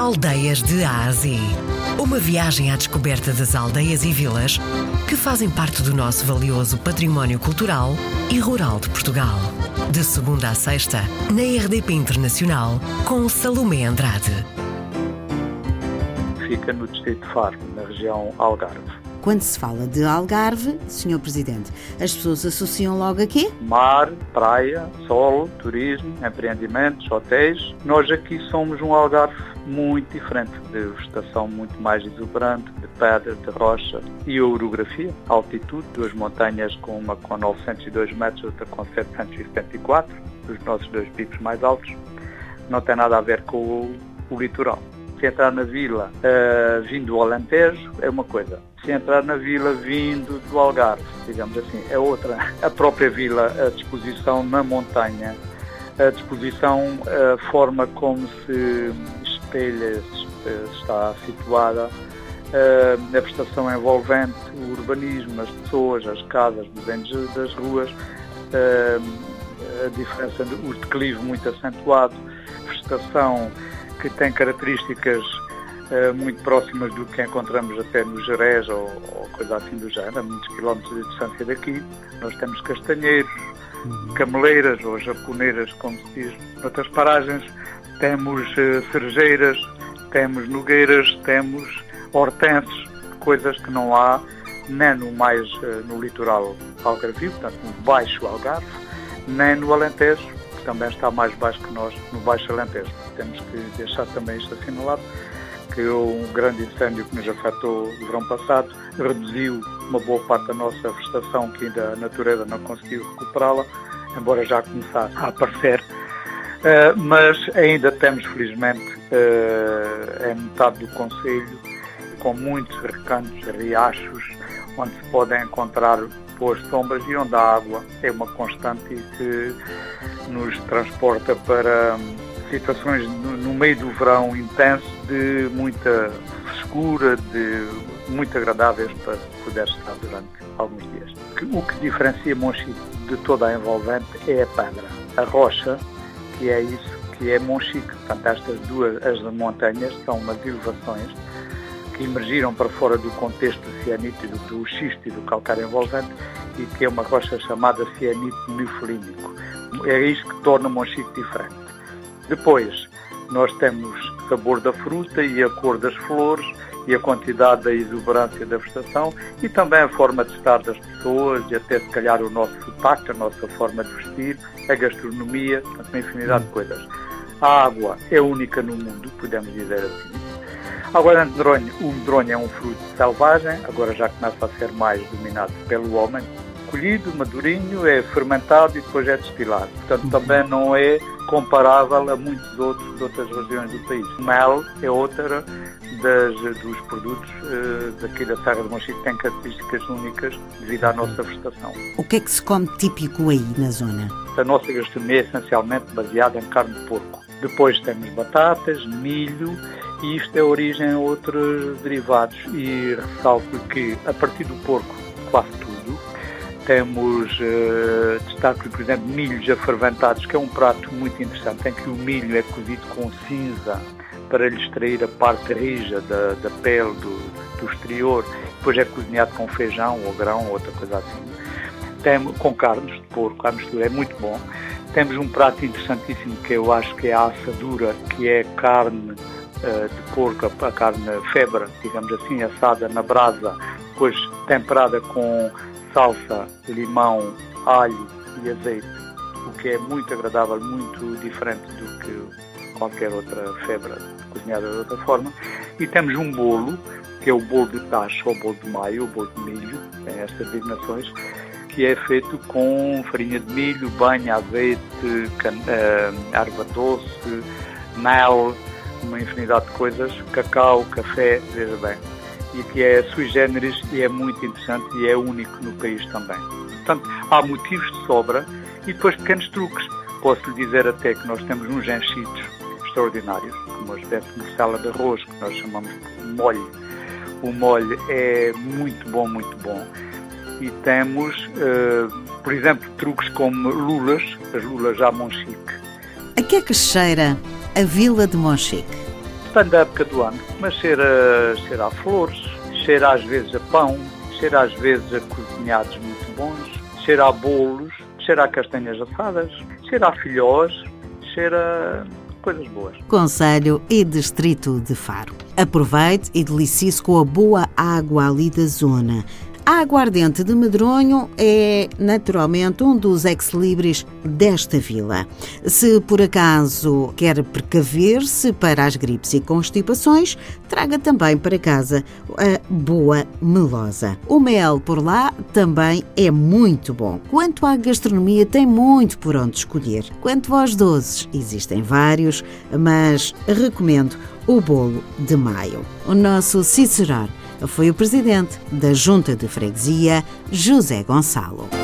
Aldeias de Ásia. Uma viagem à descoberta das aldeias e vilas que fazem parte do nosso valioso património cultural e rural de Portugal. De segunda a sexta, na RDP Internacional, com Salomé Andrade. Fica no distrito de Faro, na região Algarve. Quando se fala de Algarve, Sr. Presidente, as pessoas associam logo a quê? Mar, praia, sol, turismo, empreendimentos, hotéis. Nós aqui somos um Algarve muito diferente, de vegetação muito mais exuberante, de pedra, de rocha e orografia, altitude, duas montanhas com uma com 902 metros, outra com 774, os nossos dois picos mais altos, não tem nada a ver com o, o litoral. Se entrar na vila uh, vindo do Alentejo é uma coisa. Se entrar na vila vindo do Algarve, digamos assim, é outra. A própria vila, a disposição na montanha, a disposição, a forma como se espelha, está situada, a prestação envolvente, o urbanismo, as pessoas, as casas, os desenhos das ruas, a diferença, o declive muito acentuado, vegetação que tem características uh, muito próximas do que encontramos até no Jerez ou, ou, coisa assim do género, a muitos quilómetros de distância daqui. Nós temos castanheiros, uhum. cameleiras ou japoneiras, como se diz, noutras paragens. Temos uh, cerejeiras, temos nogueiras, temos hortenses, coisas que não há nem no mais uh, no litoral algarvio, portanto no baixo Algarve, nem no Alentejo, também está mais baixo que nós no baixo Alentejo temos que deixar também isto assinalado, que um grande incêndio que nos afetou no verão passado reduziu uma boa parte da nossa vegetação que ainda a natureza não conseguiu recuperá-la, embora já começasse a aparecer. Uh, mas ainda temos, felizmente, uh, em metade do Conselho, com muitos recantos, riachos, onde se podem encontrar boas sombras e onde a água é uma constante que nos transporta para situações no, meio do verão intenso de muita frescura, de muito agradáveis para poder estar durante alguns dias. O que diferencia Monchique de toda a envolvente é a pedra, a rocha, que é isso que é Monchique. Portanto, estas duas as montanhas são umas elevações emergiram para fora do contexto cianítico, do xisto e do calcário envolvente e que é uma rocha chamada cianito nefelínico. É isso que torna Monchique diferente. Depois, nós temos sabor da fruta e a cor das flores e a quantidade da exuberância da vegetação e também a forma de estar das pessoas e até se calhar o nosso sotaque, a nossa forma de vestir, a gastronomia, uma infinidade de coisas. A água é única no mundo, podemos dizer assim. Agora, o medronho, o medronho é um fruto selvagem, agora já começa a ser mais dominado pelo homem. Colhido, madurinho, é fermentado e depois é destilado. Portanto, também não é comparável a muitos outros de outras regiões do país. Mel é outra das, dos produtos uh, daqui da Serra de Monchique que tem características únicas devido à nossa vegetação. O que é que se come típico aí na zona? A nossa gastronomia é essencialmente baseada em carne de porco. Depois temos batatas, milho e isto é origem a outros derivados e ressalto que a partir do porco quase tudo temos uh, destaque, por exemplo, milhos aferventados, que é um prato muito interessante, em que o milho é cozido com cinza para lhe extrair a parte rija da, da pele do, do exterior, depois é cozinhado com feijão ou grão ou outra coisa assim. Temos, com carnes de porco, a mistura é muito bom. Temos um prato interessantíssimo que eu acho que é a assadura, que é carne de porco, a carne febra, digamos assim, assada na brasa, depois temperada com salsa, limão, alho e azeite, o que é muito agradável, muito diferente do que qualquer outra febra cozinhada de outra forma. E temos um bolo, que é o bolo de tacho ou bolo de maio, o bolo de milho, tem estas designações, que é feito com farinha de milho, banha, azeite, can, uh, erva doce, mel, uma infinidade de coisas, cacau, café, veja bem e que é sui generis e é muito interessante e é único no país também. Portanto, há motivos de sobra e depois pequenos truques. Posso lhe dizer até que nós temos uns enchidos extraordinários, como uma espécie de morcela de arroz, que nós chamamos de molho. O molho é muito bom, muito bom. E temos, uh, por exemplo, truques como lulas, as lulas à Monchique. A que é que cheira a Vila de Monchique? depende da época do ano, mas cheira, cheira a flores, cheira às vezes a pão, cheira às vezes a cozinhados muito bons, cheira a bolos, cheira a castanhas assadas, cheira a filhós, cheira coisas boas. Conselho e Distrito de Faro. Aproveite e delicie-se com a boa água ali da zona. A aguardente de medronho é naturalmente um dos ex-libris desta vila. Se por acaso quer precaver-se para as gripes e constipações, traga também para casa a boa melosa. O mel por lá também é muito bom. Quanto à gastronomia, tem muito por onde escolher. Quanto aos doces, existem vários, mas recomendo o bolo de maio. O nosso Cicerone foi o presidente da Junta de Freguesia, José Gonçalo.